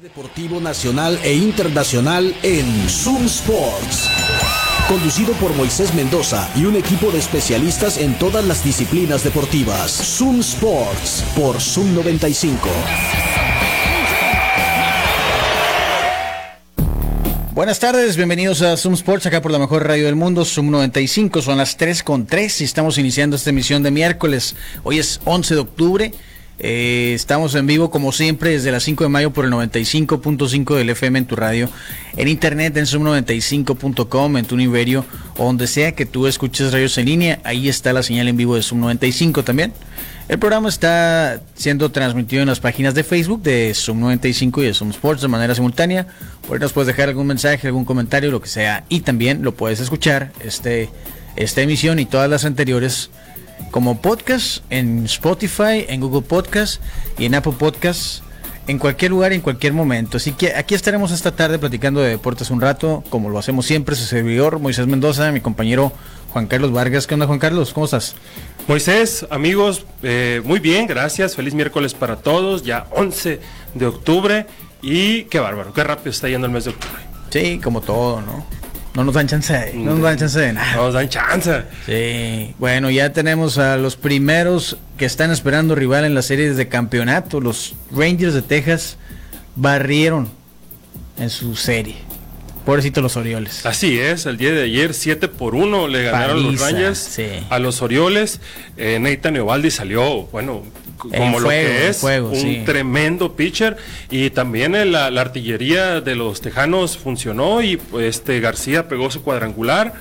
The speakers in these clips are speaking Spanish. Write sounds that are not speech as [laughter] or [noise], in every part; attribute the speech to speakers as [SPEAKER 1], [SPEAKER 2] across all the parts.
[SPEAKER 1] Deportivo nacional e internacional en Zoom Sports. Conducido por Moisés Mendoza y un equipo de especialistas en todas las disciplinas deportivas. Zoom Sports por Zoom 95.
[SPEAKER 2] Buenas tardes, bienvenidos a Zoom Sports, acá por la mejor radio del mundo, Zoom 95, son las 3 con 3 y estamos iniciando esta emisión de miércoles. Hoy es 11 de octubre eh, estamos en vivo como siempre desde las 5 de mayo por el 95.5 del FM en tu radio, en internet en zoom95.com, en tu niverio o donde sea que tú escuches radios en línea, ahí está la señal en vivo de Zoom 95 también. El programa está siendo transmitido en las páginas de Facebook de Zoom 95 y de Zoom Sports de manera simultánea. Por ahí nos puedes dejar algún mensaje, algún comentario, lo que sea. Y también lo puedes escuchar, este, esta emisión y todas las anteriores como podcast en Spotify, en Google Podcast y en Apple Podcast, en cualquier lugar, en cualquier momento. Así que aquí estaremos esta tarde platicando de deportes un rato, como lo hacemos siempre, su servidor Moisés Mendoza, mi compañero Juan Carlos Vargas. ¿Qué onda, Juan Carlos? ¿Cómo estás?
[SPEAKER 3] Moisés, amigos, eh, muy bien, gracias. Feliz miércoles para todos, ya 11 de octubre. Y qué bárbaro, qué rápido está yendo el mes de octubre.
[SPEAKER 2] Sí, como todo, ¿no? No nos dan chance no nos dan chance de nada.
[SPEAKER 3] No nos dan chance.
[SPEAKER 2] Sí. Bueno, ya tenemos a los primeros que están esperando rival en las series de campeonato. Los Rangers de Texas barrieron en su serie. Pobrecito los Orioles.
[SPEAKER 3] Así es, el día de ayer 7 por 1 le ganaron los Rangers a los Orioles. Eh, Nathan Eovaldi salió, bueno, como lo que es, un tremendo pitcher. Y también la, artillería de los Tejanos funcionó y pues, este García pegó su cuadrangular.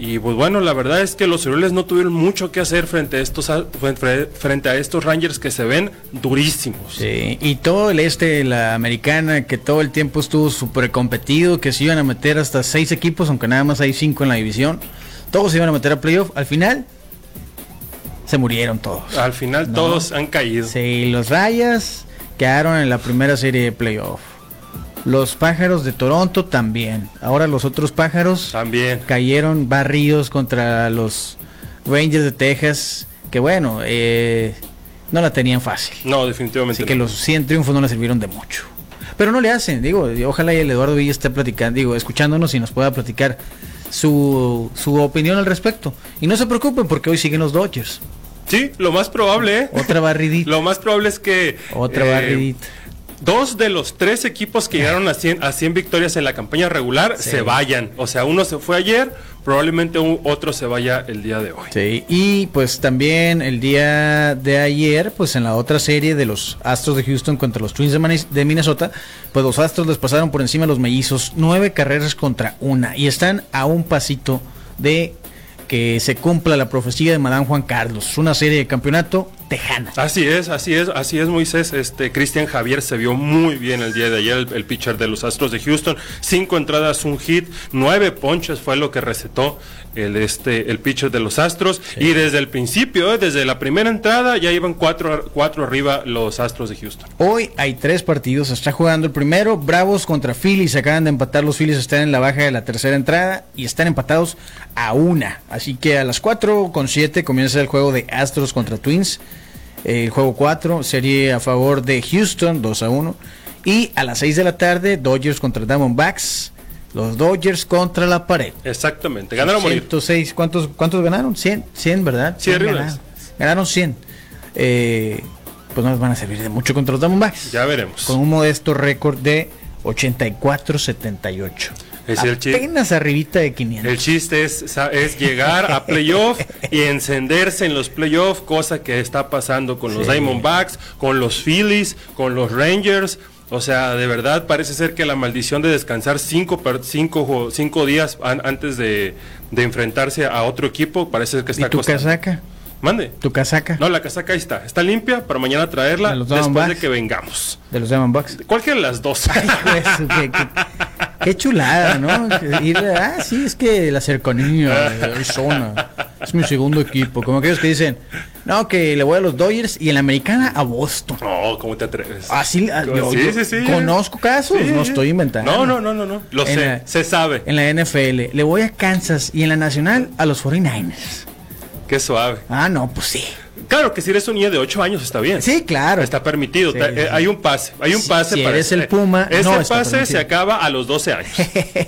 [SPEAKER 3] Y pues bueno, la verdad es que los Orioles no tuvieron mucho que hacer frente a estos frente a estos Rangers que se ven durísimos.
[SPEAKER 2] Sí, y todo el este, la americana, que todo el tiempo estuvo súper competido, que se iban a meter hasta seis equipos, aunque nada más hay cinco en la división. Todos se iban a meter a playoff. Al final, se murieron todos.
[SPEAKER 3] Al final todos han caído.
[SPEAKER 2] Sí, los Rayas quedaron en la primera serie de playoff. Los pájaros de Toronto también. Ahora los otros pájaros
[SPEAKER 3] también
[SPEAKER 2] cayeron barridos contra los Rangers de Texas. Que bueno, eh, no la tenían fácil.
[SPEAKER 3] No, definitivamente.
[SPEAKER 2] Así que los 100 triunfos no le sirvieron de mucho. Pero no le hacen, digo, ojalá y el Eduardo Villa esté platicando, digo, escuchándonos y nos pueda platicar su, su opinión al respecto. Y no se preocupen porque hoy siguen los Dodgers.
[SPEAKER 3] Sí, lo más probable. ¿eh?
[SPEAKER 2] Otra barridita. [laughs]
[SPEAKER 3] lo más probable es que.
[SPEAKER 2] Otra eh, barridita.
[SPEAKER 3] Dos de los tres equipos que llegaron a 100, a 100 victorias en la campaña regular se vayan. O sea, uno se fue ayer, probablemente otro se vaya el día de hoy.
[SPEAKER 2] Sí, y pues también el día de ayer, pues en la otra serie de los Astros de Houston contra los Twins de Minnesota, pues los Astros les pasaron por encima a los mellizos nueve carreras contra una y están a un pasito de que se cumpla la profecía de Madame Juan Carlos, una serie de campeonato tejana.
[SPEAKER 3] Así es, así es, así es Moisés. Este Cristian Javier se vio muy bien el día de ayer, el, pitcher de los Astros de Houston. Cinco entradas, un hit, nueve ponches fue lo que recetó el este el pitcher de los Astros. Y desde el principio, eh, desde la primera entrada, ya iban cuatro, cuatro arriba los Astros de Houston.
[SPEAKER 2] Hoy hay tres partidos, está jugando el primero, Bravos contra Phillies, acaban de empatar los Phillies, están en la baja de la tercera entrada y están empatados a una. Así que a las cuatro con siete comienza el juego de Astros contra Twins. El juego 4, serie a favor de Houston, 2 a 1. Y a las 6 de la tarde, Dodgers contra Diamondbacks. Los Dodgers contra la pared.
[SPEAKER 3] Exactamente, ganaron
[SPEAKER 2] 106, ¿cuántos, ¿cuántos ganaron? 100, 100 ¿verdad?
[SPEAKER 3] 100 ganaron.
[SPEAKER 2] ganaron 100. Eh, pues no les van a servir de mucho contra los Diamondbacks.
[SPEAKER 3] Ya veremos.
[SPEAKER 2] Con un modesto récord de 84-78. Es el Apenas arribita de 500.
[SPEAKER 3] El chiste es, es llegar a playoff [laughs] y encenderse en los playoffs, cosa que está pasando con los Diamondbacks, con los Phillies, con los Rangers. O sea, de verdad parece ser que la maldición de descansar cinco, cinco, cinco días antes de, enfrentarse a otro equipo parece que está
[SPEAKER 2] ¿Y tu casaca?
[SPEAKER 3] Mande.
[SPEAKER 2] ¿Tu casaca?
[SPEAKER 3] No, la casaca ahí está. Está limpia para mañana traerla después de que vengamos.
[SPEAKER 2] ¿De los Diamondbacks?
[SPEAKER 3] Cualquiera de las dos.
[SPEAKER 2] Qué chulada, ¿no? ah, sí, es que la cercanía, Arizona, es mi segundo equipo. Como aquellos que dicen, no, que le voy a los Dodgers y en la americana a Boston.
[SPEAKER 3] No, ¿cómo te atreves?
[SPEAKER 2] Así, ah, sí, sí, sí, conozco casos, no estoy inventando.
[SPEAKER 3] No, no, no, no, no. lo sé, se sabe.
[SPEAKER 2] En la NFL, le voy a Kansas y en la nacional a los 49ers.
[SPEAKER 3] Qué suave.
[SPEAKER 2] Ah, no, pues sí.
[SPEAKER 3] Claro que si eres un niño de 8 años está bien.
[SPEAKER 2] Sí, claro.
[SPEAKER 3] Está permitido. Hay un pase. Hay un pase
[SPEAKER 2] si, para. eres el Puma.
[SPEAKER 3] Ese pase se acaba a los 12 años.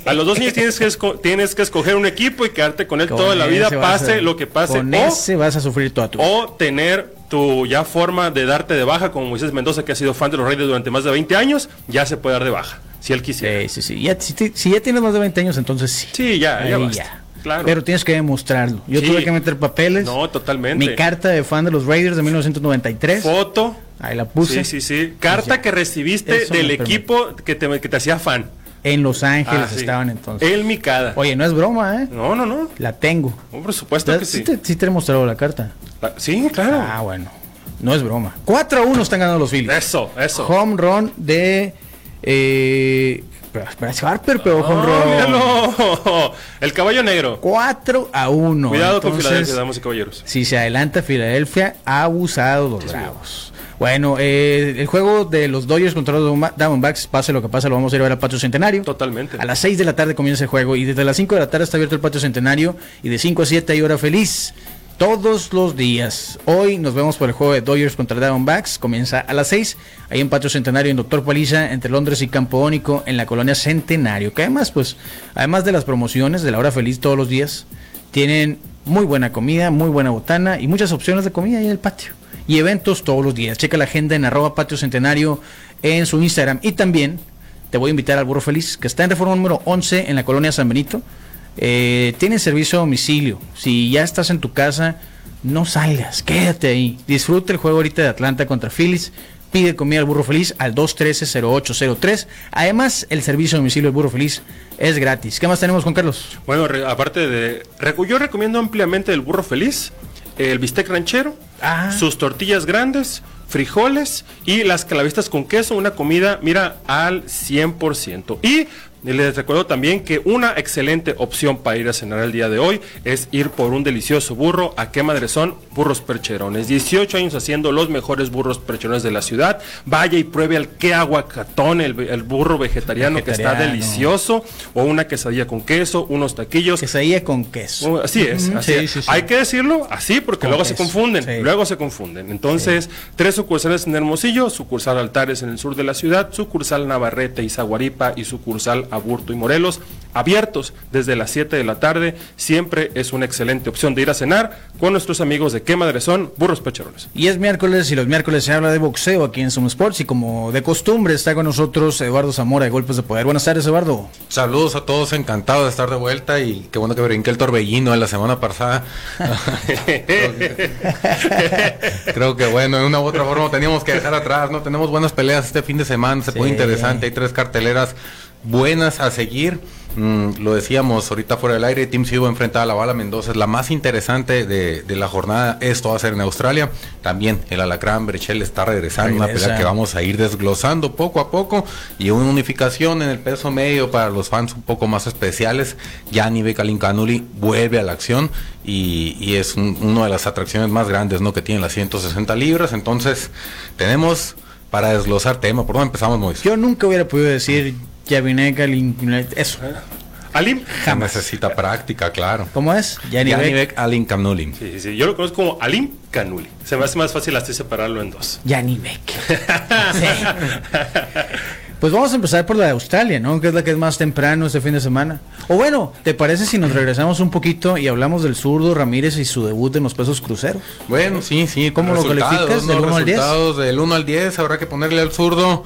[SPEAKER 3] a los 12 años tienes que, tienes que escoger un equipo y quedarte con él toda la vida, pase lo que pase.
[SPEAKER 2] Con ese vas a sufrir toda tu
[SPEAKER 3] vida. O tener tu ya forma de darte de baja, como Moisés Mendoza, que ha sido fan de los Reyes durante más de 20 años, ya se puede dar de baja. Si él quisiera.
[SPEAKER 2] Sí, sí, sí. si, ya tienes más de 20 años, entonces sí.
[SPEAKER 3] Sí, ya, ya, basta. Claro.
[SPEAKER 2] Pero tienes que demostrarlo. Yo tuve que meter papeles.
[SPEAKER 3] No, totalmente.
[SPEAKER 2] Mi carta de fan de los Raiders de 1993.
[SPEAKER 3] Foto.
[SPEAKER 2] Ahí la puse.
[SPEAKER 3] Sí, sí, sí. Carta que recibiste del equipo que te, que te hacía fan.
[SPEAKER 2] En Los Ángeles ah, estaban entonces.
[SPEAKER 3] El Micada.
[SPEAKER 2] Oye, no es broma, ¿eh?
[SPEAKER 3] No, no, no.
[SPEAKER 2] La tengo.
[SPEAKER 3] por supuesto que sí.
[SPEAKER 2] Sí te, he mostrado la carta.
[SPEAKER 3] sí, claro.
[SPEAKER 2] Ah, bueno. No es broma. 4 a 1 están ganando los Phillies.
[SPEAKER 3] Eso, eso.
[SPEAKER 2] Home run de eh, Bryce Harper, pero con
[SPEAKER 3] oh, El caballo negro.
[SPEAKER 2] 4 a 1.
[SPEAKER 3] Cuidado con Filadelfia, damas y caballeros.
[SPEAKER 2] Si se adelanta Filadelfia, ha abusado los Bravos. Bueno, eh, el juego de los Dodgers contra los Diamondbacks, pase lo que pase, lo vamos a ir a ver al Patio Centenario.
[SPEAKER 3] Totalmente.
[SPEAKER 2] A las 6 de la tarde comienza el juego y desde las 5 de la tarde está abierto el Patio Centenario y de 5 a 7 hay hora feliz todos los días. Hoy nos vemos por el juego de Dodgers contra Diamondbacks. Comienza a las 6, ahí en Patio Centenario, en Doctor Paliza, entre Londres y Campo Ónico, en la colonia Centenario. Que además, pues, además de las promociones de la hora feliz todos los días, tienen muy buena comida, muy buena botana y muchas opciones de comida ahí en el patio. Y eventos todos los días. Checa la agenda en arroba patio centenario en su Instagram. Y también te voy a invitar al Burro Feliz, que está en reforma número 11 en la colonia San Benito eh, tienen servicio a domicilio. Si ya estás en tu casa, no salgas, quédate ahí. Disfruta el juego ahorita de Atlanta contra Phillies. Pide comida al burro feliz al 213-0803. Además, el servicio a domicilio del burro feliz es gratis. ¿Qué más tenemos con Carlos?
[SPEAKER 3] Bueno, aparte de. Yo recomiendo ampliamente el burro feliz, el bistec ranchero, ah. sus tortillas grandes, frijoles y las calavistas con queso. Una comida, mira, al 100%. Y y les recuerdo también que una excelente opción para ir a cenar el día de hoy es ir por un delicioso burro. ¿A qué madre son? Burros percherones. 18 años haciendo los mejores burros percherones de la ciudad. Vaya y pruebe al que aguacatón, el, burro vegetariano, que está delicioso. O una quesadilla con queso, unos taquillos.
[SPEAKER 2] Quesadilla con queso.
[SPEAKER 3] Uh, así es. Hay que decirlo así porque luego se confunden. Luego se confunden. Entonces, tres sucursales en Hermosillo, sucursal Altares en el sur de la ciudad, sucursal Navarrete y Zaguaripa y sucursal Aburto y Morelos, abiertos desde las 7 de la tarde. Siempre es una excelente opción de ir a cenar con nuestros amigos de Qué Madre Son, Burros Pecherones.
[SPEAKER 2] Y es miércoles y los miércoles se habla de boxeo aquí en Zoom Sports y como de costumbre está con nosotros Eduardo Zamora de Golpes de Poder. Buenas tardes, Eduardo.
[SPEAKER 4] Saludos a todos, encantado de estar de vuelta y qué bueno que brinqué el torbellino en la semana pasada. [laughs] creo, que, bueno, de una u otra forma teníamos que dejar atrás, ¿no? Tenemos buenas peleas este fin de semana, se pone interesante, hay tres carteleras buenas a seguir. Mm, lo decíamos ahorita fuera del aire, Team Sibo enfrenta a la Bala Mendoza, es la más interesante de, la jornada, esto va a ser en Australia. También el Alacrán Brechel está regresando, una pelea que vamos a ir desglosando poco a poco y una unificación en el peso medio para los fans un poco más especiales. Yanni Canuli vuelve a la acción y, es una de las atracciones más grandes ¿no? que tiene las 160 libras. Entonces, tenemos para desglosar tema. ¿Por dónde empezamos, Moisés?
[SPEAKER 2] Yo nunca hubiera podido decir Yavinek Alin, eso.
[SPEAKER 3] Alim
[SPEAKER 4] jamás necesita práctica, claro.
[SPEAKER 2] ¿Cómo es?
[SPEAKER 4] Yanibek Alim Kanuli.
[SPEAKER 3] Sí, sí, yo lo conozco como Alim Kanuli. Se me hace más fácil así separarlo en dos.
[SPEAKER 2] Yanibek. [laughs] sí. Pues vamos a empezar por la de Australia, ¿no? Que es la que es más temprano este fin de semana. O bueno, ¿te parece si nos regresamos un poquito y hablamos del zurdo Ramírez y su debut en los pesos cruceros?
[SPEAKER 4] Bueno, sí, sí.
[SPEAKER 2] ¿Cómo lo calificas?
[SPEAKER 4] ¿Del 1 al 10? Del 1 al 10 habrá que ponerle al zurdo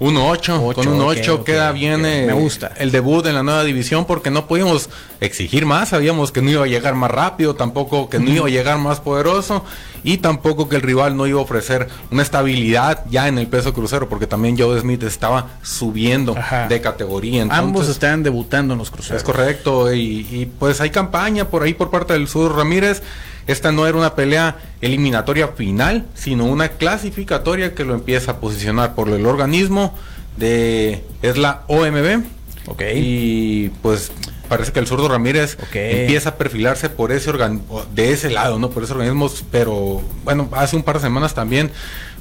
[SPEAKER 4] 1-8. Con un 8 queda bien
[SPEAKER 2] Me
[SPEAKER 4] eh,
[SPEAKER 2] gusta.
[SPEAKER 4] el debut en la nueva división porque no pudimos exigir más. Sabíamos que no iba a llegar más rápido, tampoco que no iba a llegar más poderoso y tampoco que el rival no iba a ofrecer una estabilidad ya en el peso crucero porque también Joe Smith estaba subiendo de categoría.
[SPEAKER 2] Ambos están debutando en los cruceros.
[SPEAKER 4] Es correcto y, y pues hay campaña por ahí por parte del Sur Ramírez. Esta no era una pelea eliminatoria final, sino una clasificatoria que lo empieza a posicionar por el organismo de es la OMB.
[SPEAKER 2] Ok.
[SPEAKER 4] Y pues parece que el zurdo Ramírez empieza a perfilarse por ese organismo, de ese lado, ¿no? Por ese organismo, pero bueno, hace un par de semanas también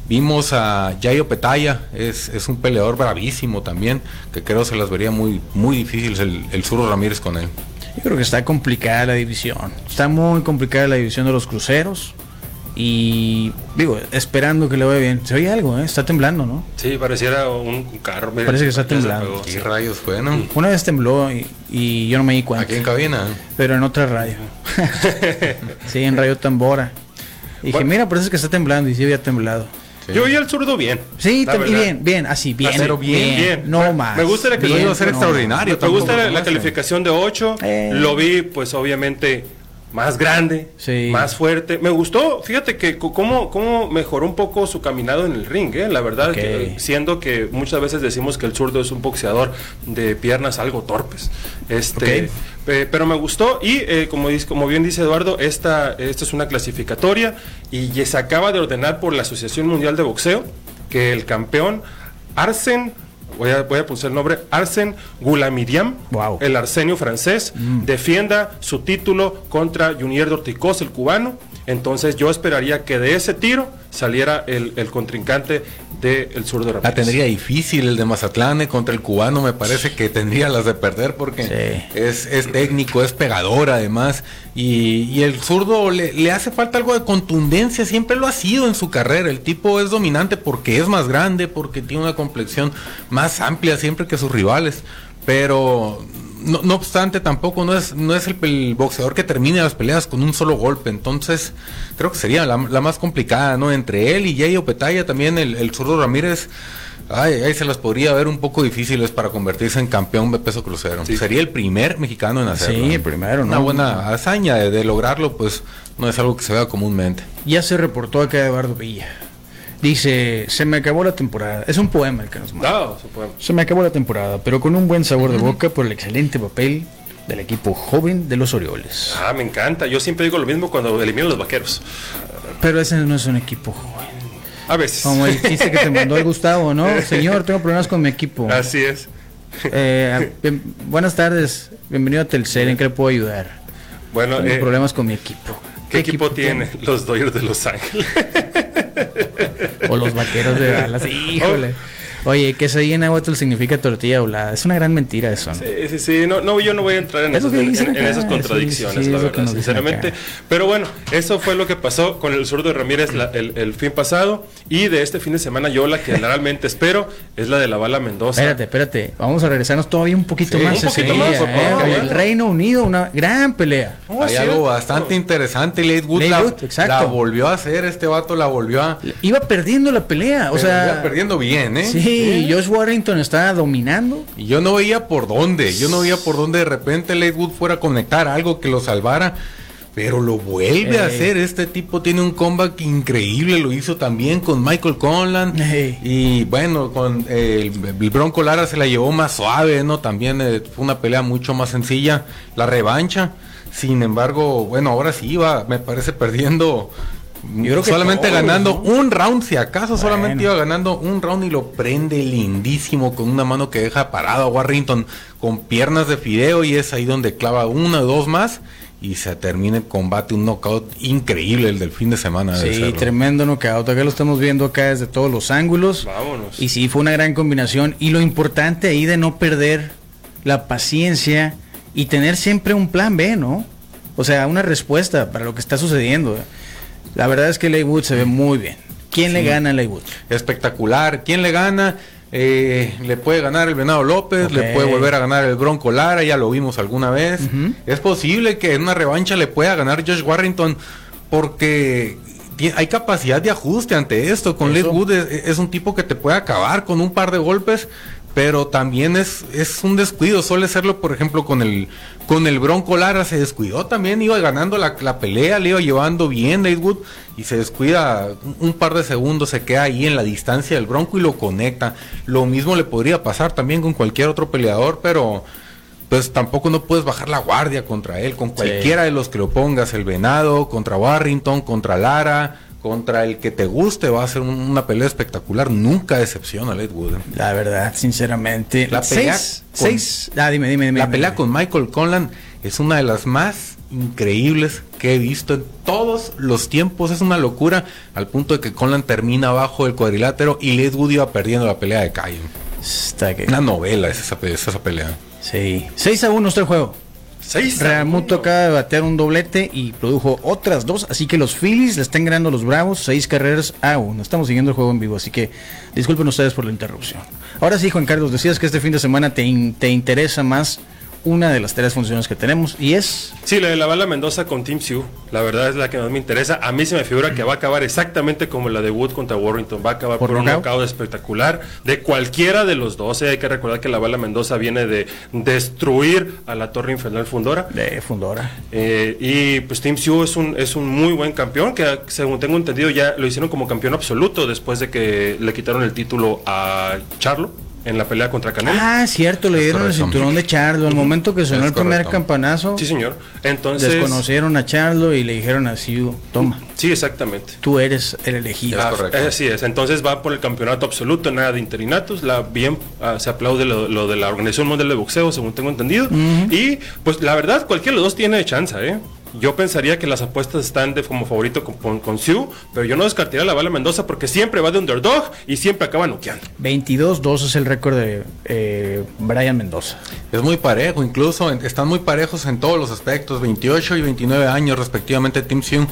[SPEAKER 4] vimos a Yayo Petaya, es, es un peleador bravísimo también, que creo se las vería muy, muy difíciles el, el zurdo Ramírez con él.
[SPEAKER 2] Yo creo que está complicada la división. Está muy complicada la división de los cruceros. Y digo, esperando que le vaya bien. Se oye algo, ¿eh? Está temblando, ¿no?
[SPEAKER 3] Sí, pareciera un carro.
[SPEAKER 2] Parece que está temblando.
[SPEAKER 4] ¿Qué rayos fue, no?
[SPEAKER 2] Una vez tembló y, yo no me di cuenta.
[SPEAKER 4] Aquí en cabina.
[SPEAKER 2] Pero en otra radio. [laughs] sí, en Radio Tambora. Y dije, mira, parece que está temblando. Y sí había temblado.
[SPEAKER 3] Yo oí al zurdo bien.
[SPEAKER 2] Sí, bien, bien, así, bien. Pero bien, bien. No más.
[SPEAKER 3] Me gusta la
[SPEAKER 4] calificación. ser extraordinario.
[SPEAKER 3] Me gusta la, calificación de 8. Eh. Lo vi, pues obviamente más grande, más fuerte. Me gustó, fíjate que cómo, cómo mejoró un poco su caminado en el ring, ¿eh? la verdad, siendo que muchas veces decimos que el zurdo es un boxeador de piernas algo torpes. Este, pero me gustó y eh, como, como bien dice Eduardo, esta, esta es una clasificatoria y se acaba de ordenar por la Asociación Mundial de Boxeo que el campeón Arsen voy a, voy a poner el nombre, Arsen Gulamiriam, el arsenio francés, mm. defienda su título contra Junier Dorticos, el cubano. Entonces yo esperaría que de ese tiro saliera el, el contrincante del sur de Ramírez.
[SPEAKER 4] La tendría difícil el de Mazatlán eh, contra el cubano, me parece que tendría las de perder porque es, es, técnico, es pegador además. Y, el zurdo le, le, hace falta algo de contundencia, siempre lo ha sido en su carrera. El tipo es dominante porque es más grande, porque tiene una complexión más amplia siempre que sus rivales. Pero no, obstante, tampoco no es, no es el, boxeador que termine las peleas con un solo golpe. Entonces, creo que sería la, más complicada, ¿no? Entre él y Jay Opetaya, también el, el zurdo Ramírez. Ay, ahí se las podría ver un poco difíciles para convertirse en campeón de peso crucero. Sería el primer mexicano en hacerlo.
[SPEAKER 2] Sí, primero,
[SPEAKER 4] Una buena hazaña de, de, lograrlo, pues no es algo que se vea comúnmente.
[SPEAKER 2] Ya se reportó acá Eduardo Villa. Dice, se me acabó la temporada. Es un poema el que nos manda. No, Se me acabó la temporada, pero con un buen sabor de boca por el excelente papel del equipo joven de los Orioles.
[SPEAKER 3] Ah, me encanta. Yo siempre digo lo mismo cuando elimino los vaqueros.
[SPEAKER 2] Pero ese no es un equipo joven.
[SPEAKER 3] A veces.
[SPEAKER 2] Como el chiste que te mandó el Gustavo, ¿no? [laughs] Señor, tengo problemas con mi equipo.
[SPEAKER 3] Así es.
[SPEAKER 2] Eh, buenas tardes. Bienvenido a Telcel. ¿En qué le puedo ayudar?
[SPEAKER 3] Bueno, tengo
[SPEAKER 2] eh, problemas con mi equipo.
[SPEAKER 3] ¿Qué, equipo, tiene? Los Dodgers de Los Ángeles. [laughs]
[SPEAKER 2] o los vaqueros de Dallas. Híjole. Oye, que se en Nahuatl significa tortilla doblada. Es una gran mentira eso.
[SPEAKER 3] Sí, sí, sí. No, no yo no voy a entrar en, esas contradicciones, la verdad, sinceramente. Pero bueno, eso fue lo que pasó con el sur de Ramírez el, fin pasado. Y de este fin de semana, yo la que [laughs] realmente espero es la de la bala Mendoza.
[SPEAKER 2] Espérate, espérate. Vamos a regresarnos todavía un poquito más. Un poquito más, ¿eh? El Reino Unido, una gran pelea.
[SPEAKER 4] Hay algo bastante interesante. Late Wood, la, volvió a hacer. Este vato la volvió a.
[SPEAKER 2] Iba perdiendo la pelea. O sea. Iba
[SPEAKER 4] perdiendo bien, ¿eh?
[SPEAKER 2] Sí. Sí, Josh Warrington estaba dominando.
[SPEAKER 4] Y yo no veía por dónde, yo no veía por dónde de repente Lakewood fuera a conectar algo que lo salvara. Pero lo vuelve a hacer. Este tipo tiene un comeback increíble. Lo hizo también con Michael Conlan. Y bueno, con el, Bronco Lara se la llevó más suave, ¿no? También eh, fue una pelea mucho más sencilla. La revancha. Sin embargo, bueno, ahora sí iba, me parece, perdiendo yo creo que solamente ganando un round, si acaso solamente iba ganando un round y lo prende lindísimo con una mano que deja parado a Warrington con piernas de fideo y es ahí donde clava una o dos más y se termina el combate, un knockout increíble el del fin de semana.
[SPEAKER 2] Sí, tremendo knockout, acá lo estamos viendo acá desde todos los ángulos. Vámonos. Y sí, fue una gran combinación y lo importante ahí de no perder la paciencia y tener siempre un plan B, ¿no? O sea, una respuesta para lo que está sucediendo. La verdad es que Leywood se ve muy bien. ¿Quién le gana a Leywood?
[SPEAKER 4] Espectacular. ¿Quién le gana? Eh, le puede ganar el Venado López, le puede volver a ganar el Bronco Lara, ya lo vimos alguna vez. Es posible que en una revancha le pueda ganar Josh Warrington porque hay capacidad de ajuste ante esto. Con Leywood es, un tipo que te puede acabar con un par de golpes, pero también es, es un descuido. Suele serlo, por ejemplo, con el, con el Bronco Lara se descuidó también, iba ganando la, pelea, le iba llevando bien Lakewood y se descuida un, par de segundos, se queda ahí en la distancia del Bronco y lo conecta. Lo mismo le podría pasar también con cualquier otro peleador, pero pues tampoco no puedes bajar la guardia contra él, con cualquiera de los que lo pongas, el Venado, contra Warrington, contra Lara contra el que te guste va a ser una pelea espectacular. Nunca decepciona a Wood.
[SPEAKER 2] La verdad, sinceramente. La pelea,
[SPEAKER 4] seis, ah, dime, dime, dime, La pelea con Michael Conlan es una de las más increíbles que he visto en todos los tiempos. Es una locura al punto de que Conlan termina abajo del cuadrilátero y Wood iba perdiendo la pelea de Calle. Una novela es esa, esa pelea.
[SPEAKER 2] Sí. 6 a 1 está el juego. Real Muto acaba de batear un doblete y produjo otras dos. Así que los Phillies le están ganando los Bravos seis carreras a uno. Estamos siguiendo el juego en vivo, así que disculpen ustedes por la interrupción. Ahora sí, Juan Carlos, decías que este fin de semana te, te interesa más una de las tres funciones que tenemos y es...
[SPEAKER 3] Sí, la de la bala Mendoza con Team Sioux, la verdad es la que más me interesa. A mí se me figura que va a acabar exactamente como la de Wood contra Warrington, va a acabar por, un knockout espectacular de cualquiera de los dos. ¿eh? Hay que recordar que la bala Mendoza viene de destruir a la Torre Infernal Fundora.
[SPEAKER 2] De Fundora.
[SPEAKER 3] Eh, y pues Team Sioux es un, es un muy buen campeón, que según tengo entendido ya lo hicieron como campeón absoluto después de que le quitaron el título a Charlo en la pelea contra Canelo.
[SPEAKER 2] Ah, cierto, le dieron el cinturón de Charlo. Al momento que sonó el primer campanazo,
[SPEAKER 3] sí, señor. Entonces
[SPEAKER 2] desconocieron a Charlo y le dijeron así, toma.
[SPEAKER 3] Sí, exactamente.
[SPEAKER 2] Tú eres el elegido.
[SPEAKER 3] Ah, así es. Entonces va por el campeonato absoluto, nada de interinatos. La bien ah, se aplaude lo, de la Organización Mundial de Boxeo, según tengo entendido. Y pues la verdad, cualquiera de los dos tiene chance, ¿eh? Yo pensaría que las apuestas están de como favorito con, con, pero yo no descartaría la bala Mendoza porque siempre va de underdog y siempre acaba noqueando.
[SPEAKER 2] 22-2 es el récord de eh, Brian Mendoza.
[SPEAKER 4] Es muy parejo, incluso están muy parejos en todos los aspectos, 28 y 29 años respectivamente Tim Sioux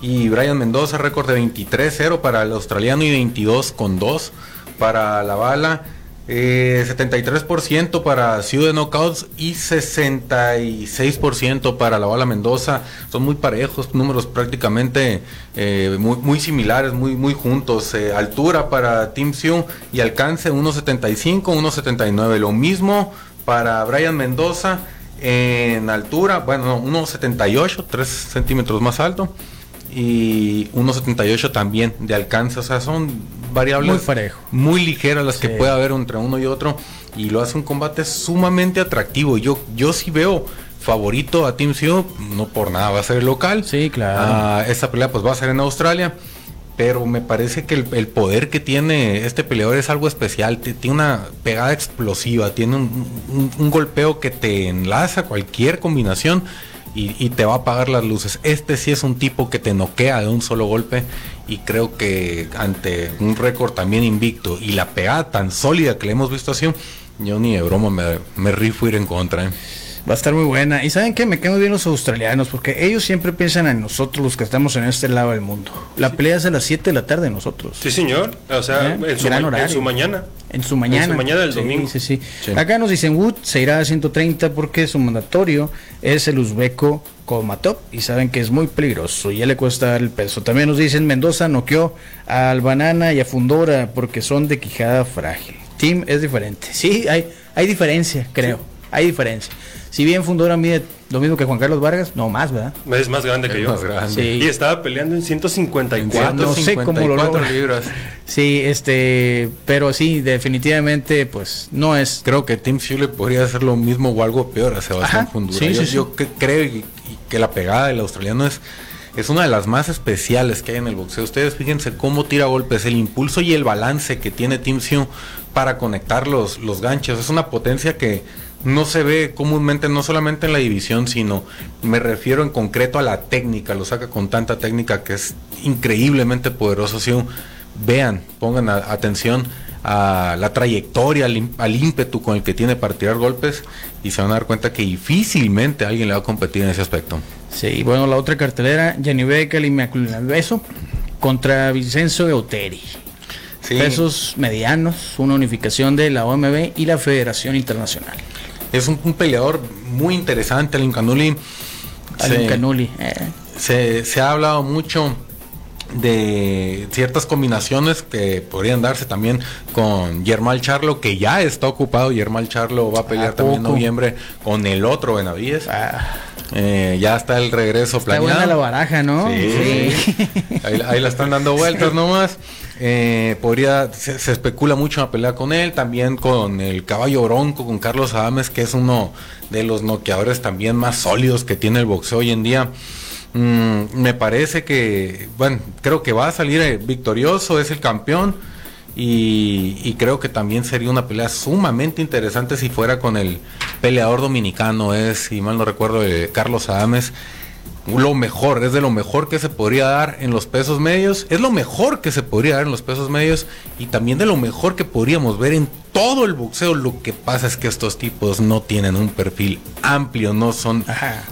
[SPEAKER 4] y Brian Mendoza, récord de 23-0 para el australiano y 22 con 2 para la bala. 73% eh, para Ciudad Knockouts y 66% para la Bala Mendoza. Son muy parejos, números prácticamente eh, muy, similares, muy, muy juntos. Eh, altura para Team Sioux y alcance 1.75, 1.79. Lo mismo para Brian Mendoza en altura, bueno, 1.78, 3 centímetros más alto y 1.78 también de alcance. O sea, son variables muy, ligeras las que puede haber entre uno y otro y lo hace un combate sumamente atractivo. Yo, yo sí veo favorito a Team Sioux, no por nada va a ser el local.
[SPEAKER 2] Sí, claro.
[SPEAKER 4] Ah, esta pelea pues va a ser en Australia. Pero me parece que el, poder que tiene este peleador es algo especial. Tiene una pegada explosiva, tiene un golpeo que te enlaza cualquier combinación y, te va a apagar las luces. Este sí es un tipo que te noquea de un solo golpe y creo que ante un récord también invicto y la pegada tan sólida que le hemos visto así, yo ni de broma me, me rifo ir en contra. ¿eh?
[SPEAKER 2] Va a estar muy buena. ¿Y saben qué? Me quedo bien los australianos, porque ellos siempre piensan en nosotros, los que estamos en este lado del mundo. La pelea es a las 7 de la tarde nosotros.
[SPEAKER 3] Sí, señor. O sea, ¿Eh? en, su mañana.
[SPEAKER 2] En su mañana.
[SPEAKER 3] En
[SPEAKER 2] su mañana
[SPEAKER 3] del domingo.
[SPEAKER 2] Sí, sí, Acá nos dicen Wood se irá a 130 porque su mandatorio es el uzbeco Komatov y saben que es muy peligroso y ya le cuesta dar el peso. También nos dicen Mendoza noqueó al Banana y a Fundora porque son de quijada frágil. Team es diferente. Sí, hay, hay diferencia, creo. Hay diferencia. Si bien Fundora mide lo mismo que Juan Carlos Vargas, no más, ¿verdad?
[SPEAKER 3] Es más grande que yo. Y estaba peleando en 154.
[SPEAKER 2] no sé cómo lo libras. Sí, este, pero sí, definitivamente, pues no es.
[SPEAKER 4] Creo que Tim Fury podría hacer lo mismo o algo peor a Sebastián Fundora. yo, yo creo que la pegada del australiano es es una de las más especiales que hay en el boxeo. Ustedes fíjense cómo tira golpes, el impulso y el balance que tiene Tim Sioux para conectar los, los ganchos. Es una potencia que no se ve comúnmente, no solamente en la división, sino me refiero en concreto a la técnica, lo saca con tanta técnica que es increíblemente poderoso. Si vean, pongan atención a la trayectoria, al, ímpetu con el que tiene para tirar golpes y se van a dar cuenta que difícilmente alguien le va a competir en ese aspecto.
[SPEAKER 2] Sí, bueno, la otra cartelera, y Beso contra Vincenzo Euteri. Pesos medianos, una unificación de la OMB y la Federación Internacional.
[SPEAKER 4] Es un, peleador muy interesante, Alin Canuli.
[SPEAKER 2] Eh.
[SPEAKER 4] Se, se, ha hablado mucho de ciertas combinaciones que podrían darse también con Yermal Charlo, que ya está ocupado. Yermal Charlo va a pelear también en noviembre con el otro Benavides. Ah. Eh, ya está el regreso
[SPEAKER 2] está buena la baraja, ¿no?
[SPEAKER 4] Sí. Ahí, la están dando vueltas [laughs] nomás. Eh, podría, se, especula mucho una pelea con él, también con el caballo bronco, con Carlos Adames, que es uno de los noqueadores también más sólidos que tiene el boxeo hoy en día. Mm, me parece que, bueno, creo que va a salir eh, victorioso, es el campeón. Y, creo que también sería una pelea sumamente interesante si fuera con el peleador dominicano, es, si mal no recuerdo, eh, Carlos Adames. Lo mejor, es de lo mejor que se podría dar en los pesos medios, es lo mejor que se podría dar en los pesos medios y también de lo mejor que podríamos ver en todo el boxeo. Lo que pasa es que estos tipos no tienen un perfil amplio, no son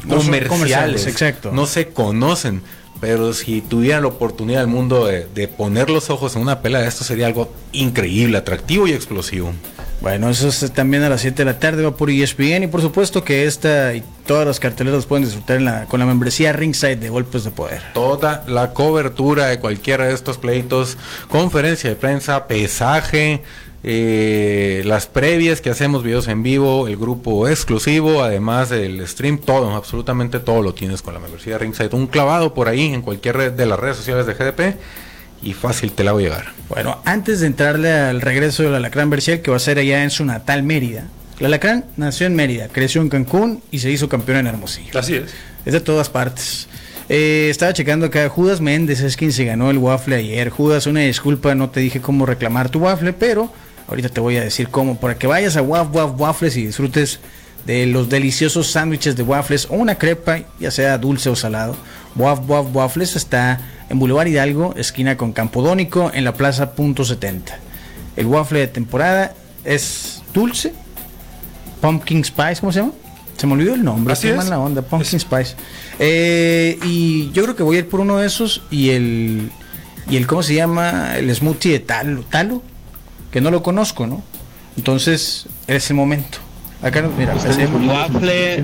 [SPEAKER 4] comerciales, exacto. no se conocen. Pero si tuvieran la oportunidad del mundo de, poner los ojos en una pelea, esto sería algo increíble, atractivo y explosivo.
[SPEAKER 2] Bueno, eso es también a las 7 de la tarde, va por ESPN y por supuesto que esta y todas las carteleras pueden disfrutar con la membresía Ringside de Golpes de Poder.
[SPEAKER 4] Toda la cobertura de cualquiera de estos pleitos, conferencia de prensa, pesaje, eh, las previas que hacemos videos en vivo, el grupo exclusivo, además del stream, todo, absolutamente todo lo tienes con la membresía Ringside. Un clavado por ahí en cualquier red de las redes sociales de GDP y fácil te la voy a llegar.
[SPEAKER 2] Bueno, antes de entrarle al regreso de la Alacrán Berciel, que va a ser allá en su natal Mérida. La Alacrán nació en Mérida, creció en Cancún y se hizo campeón en Hermosillo.
[SPEAKER 3] Así es.
[SPEAKER 2] Es de todas partes. Eh, estaba checando acá, Judas Méndez es quien se ganó el waffle ayer. Judas, una disculpa, no te dije cómo reclamar tu waffle, pero ahorita te voy a decir cómo, para que vayas a Waf Waf Waffles y disfrutes de los deliciosos sándwiches de waffles o una crepa, ya sea dulce o salado. Waf Waf Waffles está en Boulevard Hidalgo, esquina con Campodónico, en la Plaza Punto 70. El waffle de temporada es dulce, pumpkin spice, ¿cómo se llama? Se me olvidó el nombre.
[SPEAKER 3] Así es.
[SPEAKER 2] la onda, pumpkin spice. Eh, y yo creo que voy a ir por uno de esos y el y el cómo se llama el smoothie de talo, talo, que no lo conozco, ¿no? Entonces es el momento. Acá mira,
[SPEAKER 5] waffle,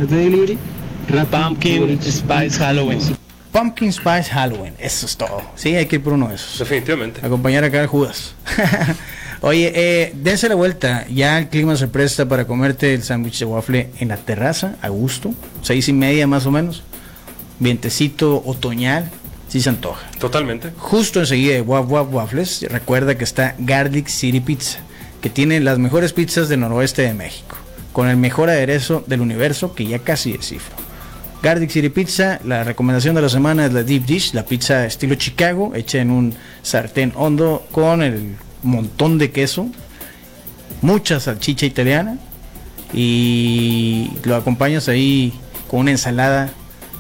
[SPEAKER 5] pumpkin spice Halloween.
[SPEAKER 2] Pumpkin Spice Halloween. Eso es todo. Sí, hay que ir por uno de esos.
[SPEAKER 3] Definitivamente.
[SPEAKER 2] Acompañar acá a Judas. [laughs] Oye, eh, dense la vuelta. Ya el clima se presta para comerte el sándwich de waffle en la terraza, a gusto. Seis y media más o menos. Vientecito otoñal. Sí se antoja.
[SPEAKER 3] Totalmente.
[SPEAKER 2] Justo enseguida de Waf Waf Waffles, recuerda que está Garlic City Pizza, que tiene las mejores pizzas del noroeste de México, con el mejor aderezo del universo que ya casi descifro. Garlic City Pizza, la recomendación de la semana es la Deep Dish, la pizza estilo Chicago, hecha en un sartén hondo con el montón de queso, mucha salchicha italiana y lo acompañas ahí con una ensalada.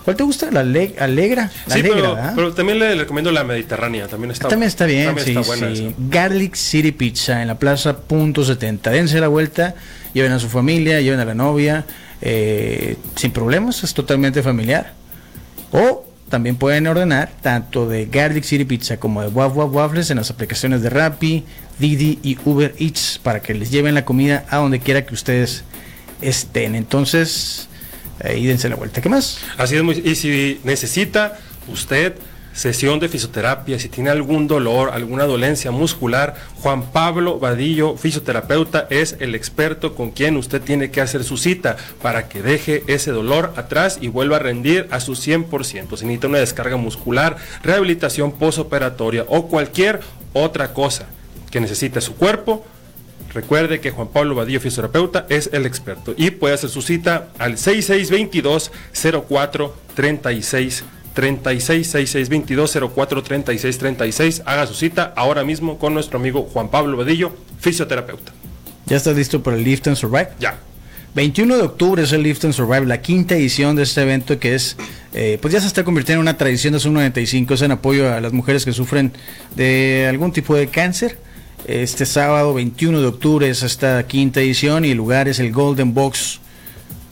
[SPEAKER 2] ¿Cuál te gusta? La alegra.
[SPEAKER 3] sí, pero, también le, recomiendo la mediterránea. También está,
[SPEAKER 2] también está bien. sí, sí. Garlic City Pizza en la plaza Punto 70. Dense la vuelta, lleven a su familia, lleven a la novia eh, sin problemas, es totalmente familiar. O también pueden ordenar tanto de Garlic City Pizza como de Waf Waf Waffles en las aplicaciones de Rappi, Didi y Uber Eats para que les lleven la comida a donde quiera que ustedes estén. Entonces, ahí dense la vuelta. ¿Qué más?
[SPEAKER 3] Así es, muy, y si necesita usted sesión de fisioterapia, si tiene algún dolor, alguna dolencia muscular, Juan Pablo Vadillo, fisioterapeuta, es el experto con quien usted tiene que hacer su cita para que deje ese dolor atrás y vuelva a rendir a su 100%. Si necesita una descarga muscular, rehabilitación posoperatoria o cualquier otra cosa que necesite su cuerpo, Recuerde que Juan Pablo Vadillo, fisioterapeuta, es el experto y puede hacer su cita al 6622 04 36 36 6622 04 36 36. Haga su cita ahora mismo con nuestro amigo Juan Pablo Bedillo, fisioterapeuta.
[SPEAKER 2] ¿Ya estás listo para el Lift and Survive?
[SPEAKER 3] Ya.
[SPEAKER 2] 21 de octubre es el Lift and Survive, la quinta edición de este evento que es, eh, pues ya se está convirtiendo en una tradición de su 95, es en apoyo a las mujeres que sufren de algún tipo de cáncer. Este sábado 21 de octubre es esta quinta edición y el lugar es el Golden Box.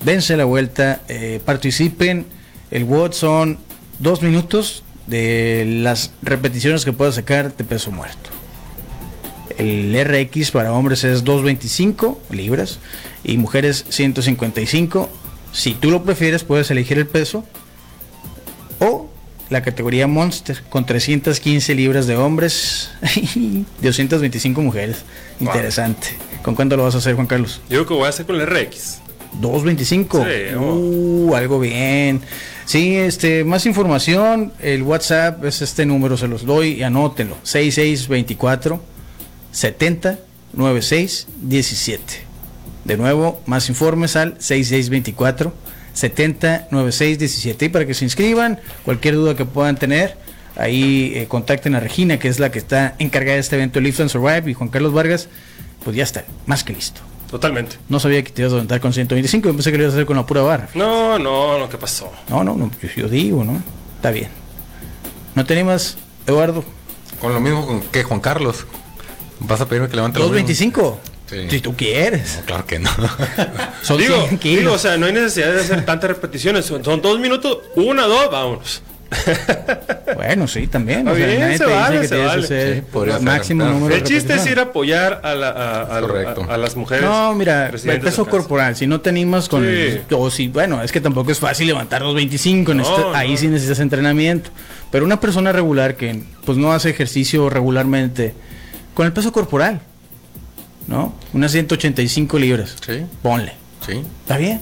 [SPEAKER 2] Dense la vuelta, eh, participen. El WOD son dos minutos de las repeticiones que puedes sacar de peso muerto. El RX para hombres es 225 libras y mujeres 155. Si tú lo prefieres, puedes elegir el peso la categoría Monster con 315 libras de hombres [laughs] y 225 mujeres. Interesante. ¿Con cuánto lo vas a hacer, Juan Carlos?
[SPEAKER 3] Yo creo que voy a hacer con el RX.
[SPEAKER 2] 225. Sí, uh, algo bien. Sí, este, más información, el WhatsApp es este número, se los doy y anótenlo. 6624 70 96 17. De nuevo, más informes al 6624 70 96 17. Y para que se inscriban, cualquier duda que puedan tener, ahí eh, contacten a Regina, que es la que está encargada de este evento Lift and Survive, y Juan Carlos Vargas, pues ya está, más que listo.
[SPEAKER 3] Totalmente.
[SPEAKER 2] No sabía que te ibas a aventar con 125, yo pensé que lo ibas a hacer con la pura barra.
[SPEAKER 3] No, no, no, ¿qué pasó?
[SPEAKER 2] No, no, no, yo, digo, ¿no? Está bien. ¿No tenemos, Eduardo?
[SPEAKER 4] Con lo mismo que Juan Carlos. ¿Vas a pedirme que levante
[SPEAKER 2] 225. Si tú quieres.
[SPEAKER 4] claro que no. [laughs]
[SPEAKER 3] Son digo, digo, o sea, no hay necesidad de hacer tantas repeticiones. Son, dos minutos, una, dos, vámonos. [laughs]
[SPEAKER 2] bueno, sí, también.
[SPEAKER 3] O sea, se vale, se vale.
[SPEAKER 2] máximo número
[SPEAKER 3] El chiste es ir a apoyar a, a, las mujeres.
[SPEAKER 2] No, mira, el peso corporal, si no te animas con. o si, bueno, es que tampoco es fácil levantar los 25. ahí sí necesitas entrenamiento. Pero una persona regular que pues no hace ejercicio regularmente con el peso corporal, ¿no? Unas 185 libras.
[SPEAKER 4] Sí.
[SPEAKER 2] Ponle.
[SPEAKER 4] Sí.
[SPEAKER 2] Está bien.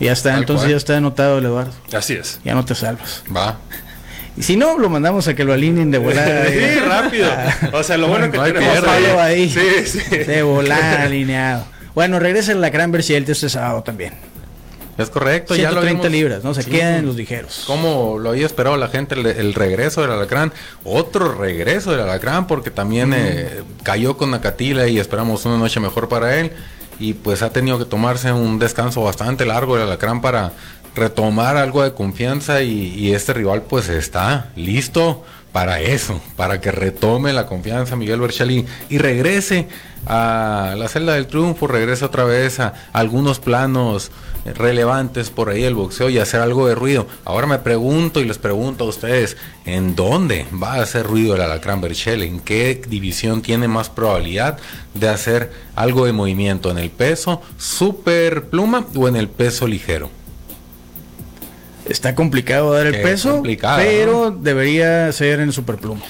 [SPEAKER 2] ya está, entonces ya está anotado el Eduardo.
[SPEAKER 3] Así es.
[SPEAKER 2] Ya no te salvas.
[SPEAKER 4] Va.
[SPEAKER 2] Y si no, lo mandamos a que lo alineen de volar. [laughs]
[SPEAKER 3] sí, rápido. O sea, lo bueno que tenemos
[SPEAKER 2] ahí. Sí, sí. De volar alineado. Bueno, regresa el Lacran Berciel este sábado también.
[SPEAKER 4] Es correcto,
[SPEAKER 2] 130 ya lo libras, ¿no? Se quedan los ligeros.
[SPEAKER 4] Como lo había esperado la gente, el, regreso del alacrán, otro regreso del alacrán, porque también eh, cayó con Acatila y esperamos una noche mejor para él. Y pues ha tenido que tomarse un descanso bastante largo el alacrán para retomar algo de confianza y, este rival pues está listo para eso, para que retome la confianza Miguel Berchali y regrese a la celda del triunfo, regrese otra vez a algunos planos relevantes por ahí el boxeo y hacer algo de ruido. Ahora me pregunto y les pregunto a ustedes, ¿en dónde va a hacer ruido el Alacrán Berchel? ¿En qué división tiene más probabilidad de hacer algo de movimiento? ¿En el peso super pluma o en el peso ligero?
[SPEAKER 2] Está complicado dar el peso, pero debería ser en superpluma.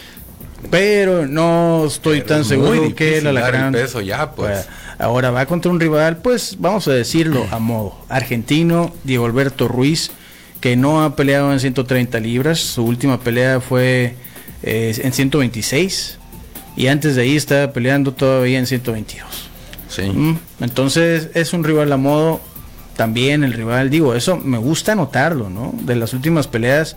[SPEAKER 2] Pero no estoy tan seguro que el Alacrán...
[SPEAKER 4] peso ya, pues.
[SPEAKER 2] Ahora va contra un rival, pues vamos a decirlo a modo argentino, Diego Alberto Ruiz, que no ha peleado en 130 libras, su última pelea fue eh, en 126 y antes de ahí estaba peleando todavía en 122.
[SPEAKER 4] Sí.
[SPEAKER 2] Mm, entonces es un rival a modo, también el rival, digo, eso me gusta notarlo, ¿no? De las últimas peleas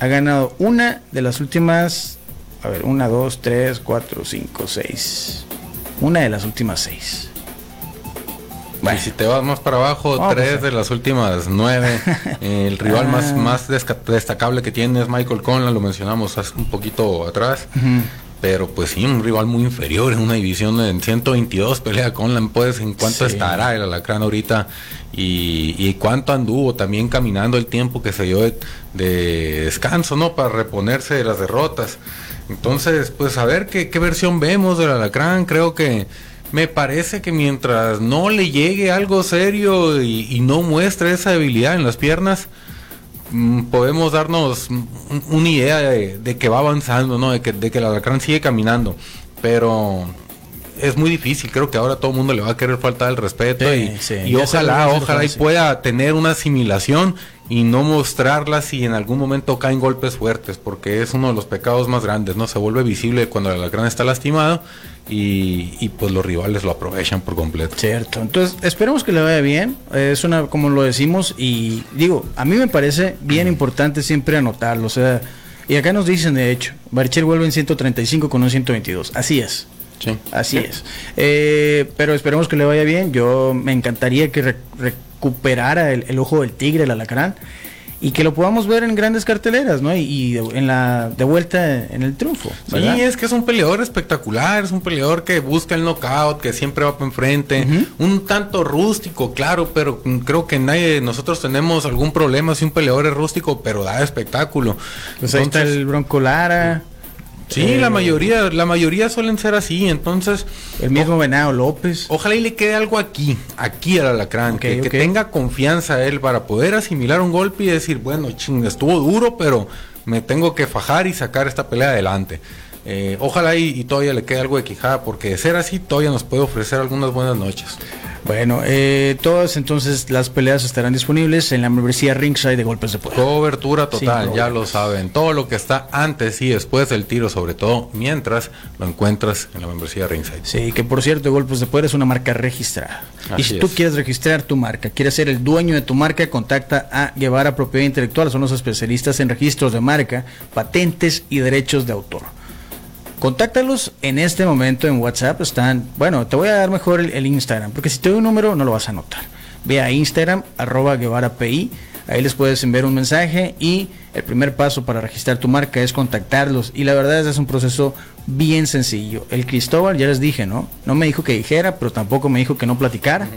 [SPEAKER 2] ha ganado una de las últimas, a ver, una, dos, tres, cuatro, cinco, seis una de las últimas seis.
[SPEAKER 4] Y si te vas más para abajo, tres pues, de las últimas nueve. [laughs] el rival más, ah. más destacable que tiene es Michael Conlan, lo mencionamos hace un poquito atrás. Pero pues sí, un rival muy inferior en una división en 122 pelea Conlan, pues en cuánto estará el alacrán ahorita y, y, cuánto anduvo también caminando el tiempo que se dio de descanso, ¿no? Para reponerse de las derrotas. Entonces, pues a ver qué, versión vemos del alacrán. Creo que me parece que mientras no le llegue algo serio y, no muestre esa debilidad en las piernas, podemos darnos una idea de, que va avanzando, ¿no? De que, de que el alacrán sigue caminando. Pero es muy difícil, creo que ahora todo el mundo le va a querer faltar el respeto y, y ojalá, ojalá y pueda tener una asimilación y no mostrarla si en algún momento caen golpes fuertes, porque es uno de los pecados más grandes, ¿no? Se vuelve visible cuando el alacrán está lastimado y, y, pues los rivales lo aprovechan por completo.
[SPEAKER 2] Cierto, entonces esperemos que le vaya bien, es una, como lo decimos, y digo, a mí me parece bien importante siempre anotarlo, o sea, y acá nos dicen de hecho, Barcher vuelve en 135 con un 122, así es.
[SPEAKER 4] Sí.
[SPEAKER 2] Así es. Eh, pero esperemos que le vaya bien. Yo me encantaría que recuperara el, ojo del tigre, el alacrán, y que lo podamos ver en grandes carteleras, ¿no? Y, en la de vuelta en el triunfo.
[SPEAKER 4] Sí, es que es un peleador espectacular, es un peleador que busca el knockout, que siempre va para enfrente, un tanto rústico, claro, pero creo que nadie de nosotros tenemos algún problema si un peleador es rústico, pero da espectáculo.
[SPEAKER 2] Pues ahí está el Bronco Lara.
[SPEAKER 4] Sí, la mayoría, la mayoría suelen ser así, entonces.
[SPEAKER 2] El mismo Venado López.
[SPEAKER 4] Ojalá y le quede algo aquí, aquí al alacrán, que, tenga confianza él para poder asimilar un golpe y decir, bueno, ching, estuvo duro, pero me tengo que fajar y sacar esta pelea adelante. Eh, ojalá y, todavía le quede algo de quijada, porque de ser así todavía nos puede ofrecer algunas buenas noches.
[SPEAKER 2] Bueno, eh, todas entonces las peleas estarán disponibles en la membresía Ringside de Golpes de Poder.
[SPEAKER 4] Cobertura total, ya lo saben. Todo lo que está antes y después del tiro, sobre todo mientras lo encuentras en la membresía Ringside.
[SPEAKER 2] Sí, que por cierto, Golpes de Poder es una marca registrada. y si tú quieres registrar tu marca, quieres ser el dueño de tu marca, contacta a Guevara Propiedad Intelectual. Son los especialistas en registros de marca, patentes y derechos de autor. Contáctalos en este momento en WhatsApp. Están, bueno, te voy a dar mejor el, Instagram, porque si te doy un número no lo vas a notar. Ve a Instagram, arroba Guevara PI. Ahí les puedes enviar un mensaje y el primer paso para registrar tu marca es contactarlos. Y la verdad es que es un proceso bien sencillo. El Cristóbal, ya les dije, ¿no? No me dijo que dijera, pero tampoco me dijo que no platicara.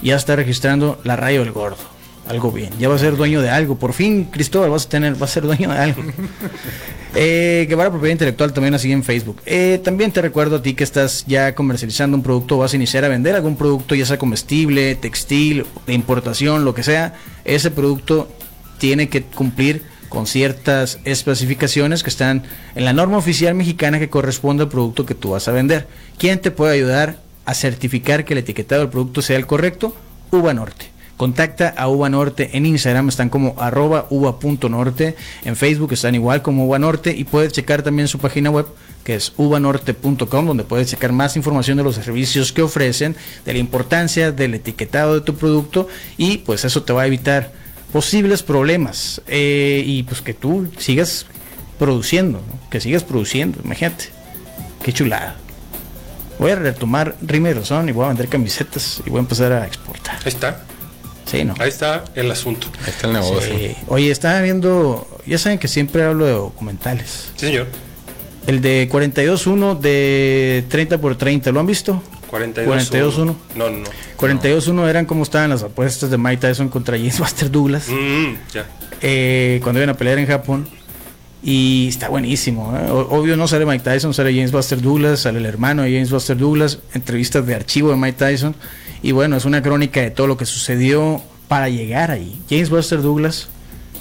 [SPEAKER 2] Ya está registrando la rayo del gordo. Algo bien. Ya va a ser dueño de algo. Por fin, Cristóbal, vas a tener, va a ser dueño de algo. [laughs] eh, Guevara Propiedad Intelectual también así en Facebook. Eh, también te recuerdo a ti que estás ya comercializando un producto, vas a iniciar a vender algún producto, ya sea comestible, textil, de importación, lo que sea. Ese producto tiene que cumplir con ciertas especificaciones que están en la norma oficial mexicana que corresponde al producto que tú vas a vender. ¿Quién te puede ayudar a certificar que el etiquetado del producto sea el correcto? Uva Norte. Contacta a Uva Norte en Instagram, están como arroba uva.norte, en Facebook están igual como Uva Norte y puedes checar también su página web que es uvanorte.com donde puedes checar más información de los servicios que ofrecen, de la importancia del etiquetado de tu producto y pues eso te va a evitar posibles problemas eh, y pues que tú sigas produciendo, que sigas produciendo, imagínate, qué chulada. Voy a retomar Rime y voy a vender camisetas y voy a empezar a exportar.
[SPEAKER 3] Ahí está.
[SPEAKER 2] Sí, ¿no?
[SPEAKER 3] Ahí está el asunto.
[SPEAKER 4] Ahí está el negocio.
[SPEAKER 2] Oye, estaba viendo, ya saben que siempre hablo de documentales.
[SPEAKER 3] Sí, señor.
[SPEAKER 2] El de 42.1 de 30 por 30, ¿lo han visto?
[SPEAKER 3] 42-1.
[SPEAKER 2] No, no. 42-1 eran como estaban las apuestas de Mike Tyson contra [laughs] James Buster Douglas.
[SPEAKER 3] Mm, ya.
[SPEAKER 2] Eh, cuando iban a pelear en Japón. Y está buenísimo. ¿eh? Obvio no sale Mike Tyson, sale James Buster Douglas, sale el hermano de James Buster Douglas, entrevistas de archivo de Mike Tyson. Y bueno, es una crónica de todo lo que sucedió para llegar ahí. James Buster Douglas,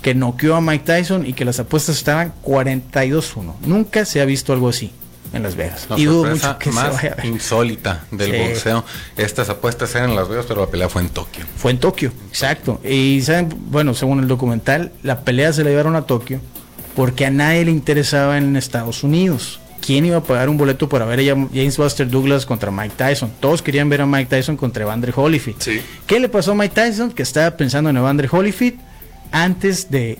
[SPEAKER 2] que noqueó a Mike Tyson y que las apuestas estaban 42-1. Nunca se ha visto algo así en Las Vegas.
[SPEAKER 4] y dudo mucho que más insólita del boxeo. Estas apuestas eran en Las Vegas, pero la pelea fue en Tokio.
[SPEAKER 2] Fue en Tokio, exacto. Y saben, bueno, según el documental, la pelea se la llevaron a Tokio porque a nadie le interesaba en Estados Unidos. ¿Quién iba a pagar un boleto para ver a James Buster Douglas contra Mike Tyson? Todos querían ver a Mike Tyson contra Evander Holyfield. ¿Qué le pasó a Mike Tyson? Que estaba pensando en Evander Holyfield antes de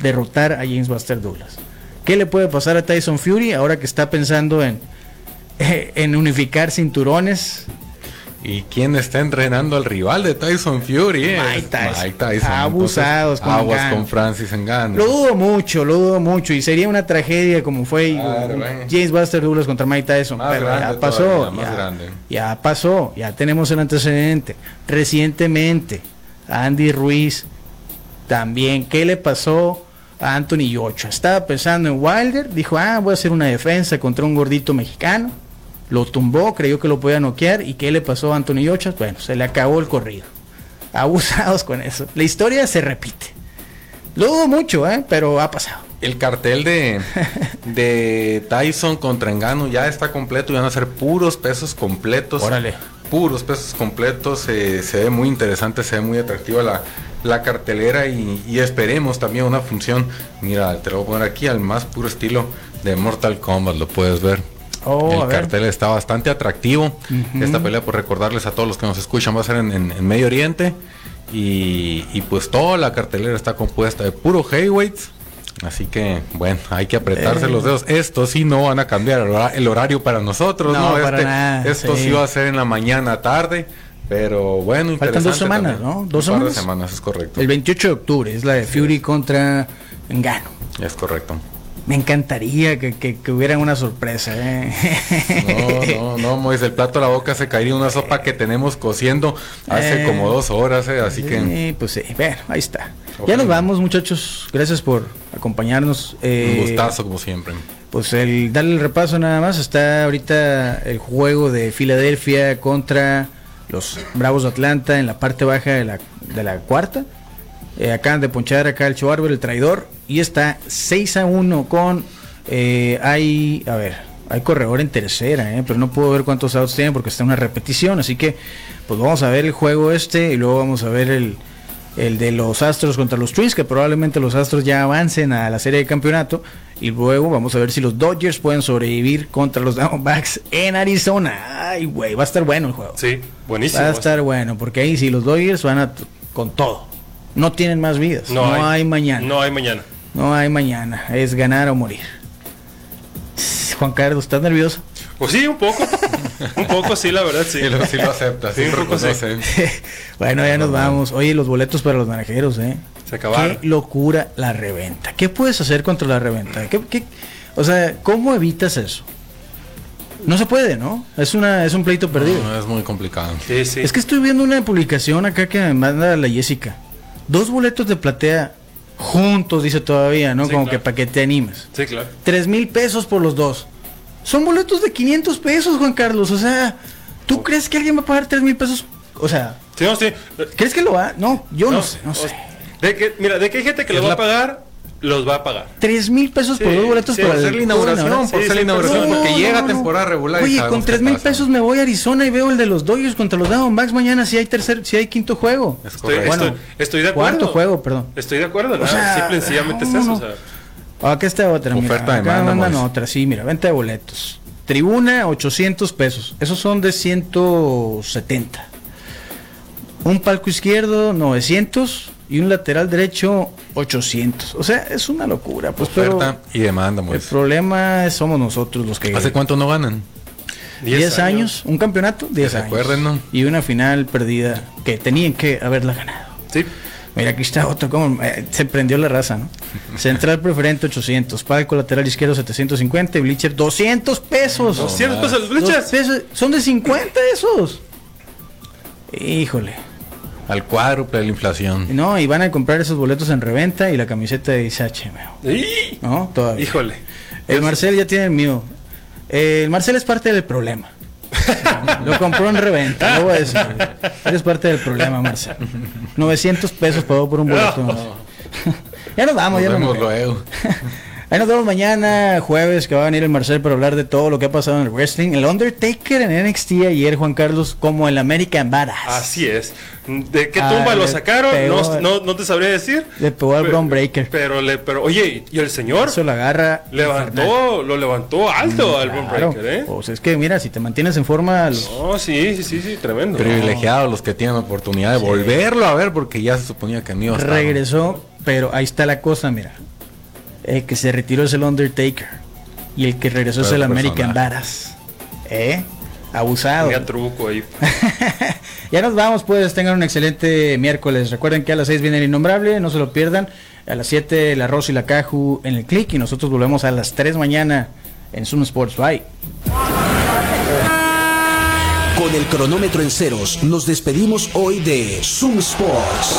[SPEAKER 2] derrotar a James Buster Douglas. ¿Qué le puede pasar a Tyson Fury ahora que está pensando en, [laughs] en unificar cinturones
[SPEAKER 4] ¿Y quién está entrenando al rival de Tyson Fury?
[SPEAKER 2] Mike Tyson. Abusados
[SPEAKER 4] con Aguas con Francis Ngannou.
[SPEAKER 2] Lo dudo mucho, lo dudo mucho. Y sería una tragedia como fue James Buster Douglas contra Mike Tyson. pero ya pasó. ya, pasó. Ya tenemos el antecedente. Recientemente, Andy Ruiz también. ¿Qué le pasó a Anthony Ochoa? Estaba pensando en Wilder. Dijo, ah, voy a hacer una defensa contra un gordito mexicano lo tumbó, creyó que lo podía noquear. ¿Y qué le pasó a Anthony Ocha? Bueno, se le acabó el corrido. [laughs] Abusados con eso. La historia se repite. Lo dudo mucho, ¿eh? pero ha pasado.
[SPEAKER 4] El cartel de, [laughs] de Tyson contra Engano ya está completo, ya van a ser puros pesos completos.
[SPEAKER 2] Órale.
[SPEAKER 4] Puros pesos completos, se ve muy interesante, se ve muy atractiva la, la cartelera y, y, esperemos también una función. Mira, te lo voy a poner aquí al más puro estilo de Mortal Kombat, lo puedes ver. Oh, el cartel está bastante atractivo. Esta pelea, por recordarles a todos los que nos escuchan, va a ser en, Medio Oriente. Y, pues toda la cartelera está compuesta de puro heavyweights. Así que, bueno, hay que apretarse los dedos. Esto sí no van a cambiar el horario para nosotros, ¿no? Este, esto sí. va a ser en la mañana, tarde. Pero bueno,
[SPEAKER 2] Faltan dos semanas, ¿no? Dos
[SPEAKER 4] semanas. semanas, es correcto.
[SPEAKER 2] El 28 de octubre es la de Fury contra Engano.
[SPEAKER 4] Es correcto.
[SPEAKER 2] Me encantaría que, que, hubiera una sorpresa. ¿eh?
[SPEAKER 4] No, no, no, Moisés, el plato a la boca se caería una sopa que tenemos cociendo hace eh, como dos horas, ¿eh? así que...
[SPEAKER 2] pues sí, bueno, ahí está. Ya nos vamos, muchachos. Gracias por acompañarnos.
[SPEAKER 4] Un gustazo, como siempre.
[SPEAKER 2] Pues el darle el repaso nada más. Está ahorita el juego de Filadelfia contra los Bravos de Atlanta en la parte baja de la, de la cuarta. Eh, acaban de ponchar acá el Schwarber, el traidor, y está 6 a 1 con. Eh, hay, a ver, hay corredor en tercera, eh, pero no puedo ver cuántos outs tienen porque está en una repetición. Así que, pues vamos a ver el juego este y luego vamos a ver el, el de los Astros contra los Twins, que probablemente los Astros ya avancen a la serie de campeonato. Y luego vamos a ver si los Dodgers pueden sobrevivir contra los [laughs] Diamondbacks en Arizona. Ay, güey, va a estar bueno el juego.
[SPEAKER 3] Sí, buenísimo.
[SPEAKER 2] Va a estar bueno, porque ahí sí los Dodgers van a con todo no tienen más vidas. No, hay, mañana.
[SPEAKER 3] No hay mañana.
[SPEAKER 2] No hay mañana. Es ganar o morir. Juan Carlos, ¿estás nervioso?
[SPEAKER 3] Pues sí, un poco. un poco, sí, la verdad, sí.
[SPEAKER 4] lo, acepta. Sí, [laughs]
[SPEAKER 2] bueno, ya nos vamos. Oye, los boletos para los naranjeros, ¿eh? Se acabaron. Qué locura la reventa. ¿Qué puedes hacer contra la reventa? ¿Qué, o sea, ¿cómo evitas eso? No se puede, ¿no? Es una es un pleito perdido.
[SPEAKER 4] No, es muy complicado.
[SPEAKER 2] Es que estoy viendo una publicación acá que me manda la Jessica. Dos boletos de platea juntos, dice todavía, ¿no? Como que para que te animes.
[SPEAKER 3] Sí, claro.
[SPEAKER 2] Tres mil pesos por los dos. Son boletos de 500 pesos, Juan Carlos. O sea, ¿tú oh. crees que alguien va a pagar tres mil pesos? O sea,
[SPEAKER 3] sí, no, sí.
[SPEAKER 2] ¿crees que lo va? No, yo no, sé, no sé.
[SPEAKER 3] De que, mira, de que hay gente que lo va a pagar, los va a pagar.
[SPEAKER 2] Tres mil pesos por dos boletos para
[SPEAKER 4] hacer la inauguración, por ser la inauguración, porque llega temporada regular.
[SPEAKER 2] Oye, con tres mil pesos me voy a Arizona y veo el de los Dodgers contra los Diamondbacks mañana si hay tercer, si hay quinto juego.
[SPEAKER 3] Estoy, bueno, estoy, de acuerdo.
[SPEAKER 2] Cuarto juego, perdón.
[SPEAKER 3] Estoy de acuerdo, o sea, simple sencillamente es eso. O sea.
[SPEAKER 2] Aquí está otra, Oferta mira, acá mandan otra, sí, mira, venta de boletos. Tribuna, 800 pesos. Esos son de 170. Un palco izquierdo, 900 y un lateral derecho 800. O sea, es una locura. Pues,
[SPEAKER 4] Oferta y demanda.
[SPEAKER 2] El problema somos nosotros los que...
[SPEAKER 4] ¿Hace cuánto no ganan?
[SPEAKER 2] 10 años. un campeonato, 10 años.
[SPEAKER 4] Acuerden, ¿no?
[SPEAKER 2] Y una final perdida que tenían que haberla ganado.
[SPEAKER 3] Sí.
[SPEAKER 2] Mira, aquí está otro, como eh, se prendió la raza, ¿no? [laughs] Central preferente 800, palco lateral izquierdo 750 y bleacher 200 pesos.
[SPEAKER 3] 200 pesos,
[SPEAKER 2] bleachers. Son de 50 esos. Híjole.
[SPEAKER 4] Al cuádruple de la inflación.
[SPEAKER 2] No, y van a comprar esos boletos en reventa y la camiseta de Isache, ¿no? Todavía.
[SPEAKER 3] Híjole.
[SPEAKER 2] El Marcel ya tiene el mío. El Marcel es parte del problema. [laughs] Lo compró en reventa, lo voy a decir. Eres parte del problema, Marcel. 900 pesos pagó por un boleto. ya nos vamos, ya nos vamos. Luego. [laughs] Ahí nos vemos mañana, jueves, que va a venir el Marcel para hablar de todo lo que ha pasado en el wrestling. El Undertaker en NXT ayer, Juan Carlos, como el American Badass.
[SPEAKER 3] Así es. ¿De qué tumba ah, lo sacaron? no, te sabría decir.
[SPEAKER 2] Le pegó al Bron Breaker.
[SPEAKER 3] Pero, le, pero, oye, ¿y el señor?
[SPEAKER 2] Eso la agarra.
[SPEAKER 3] Levantó, lo levantó alto al Bron Breaker, ¿eh?
[SPEAKER 2] Pues es que, mira, si te mantienes en forma.
[SPEAKER 3] No, sí, sí, sí, sí, tremendo.
[SPEAKER 4] Privilegiados los que tienen oportunidad de volverlo a ver, porque ya se suponía que mío
[SPEAKER 2] Regresó, pero ahí está la cosa, mira. El que se retiró es el Undertaker. Y el que regresó es el American Badass. ¿Eh? Abusado.
[SPEAKER 3] truco ahí. [laughs]
[SPEAKER 2] ya nos vamos, pues. Tengan un excelente miércoles. Recuerden que a las 6 viene el innombrable, no se lo pierdan. A las 7 el arroz y la caju en el click. Y nosotros volvemos a las 3 mañana en Zoom Sports. Bye.
[SPEAKER 1] Con el cronómetro en ceros, nos despedimos hoy de Zoom Sports.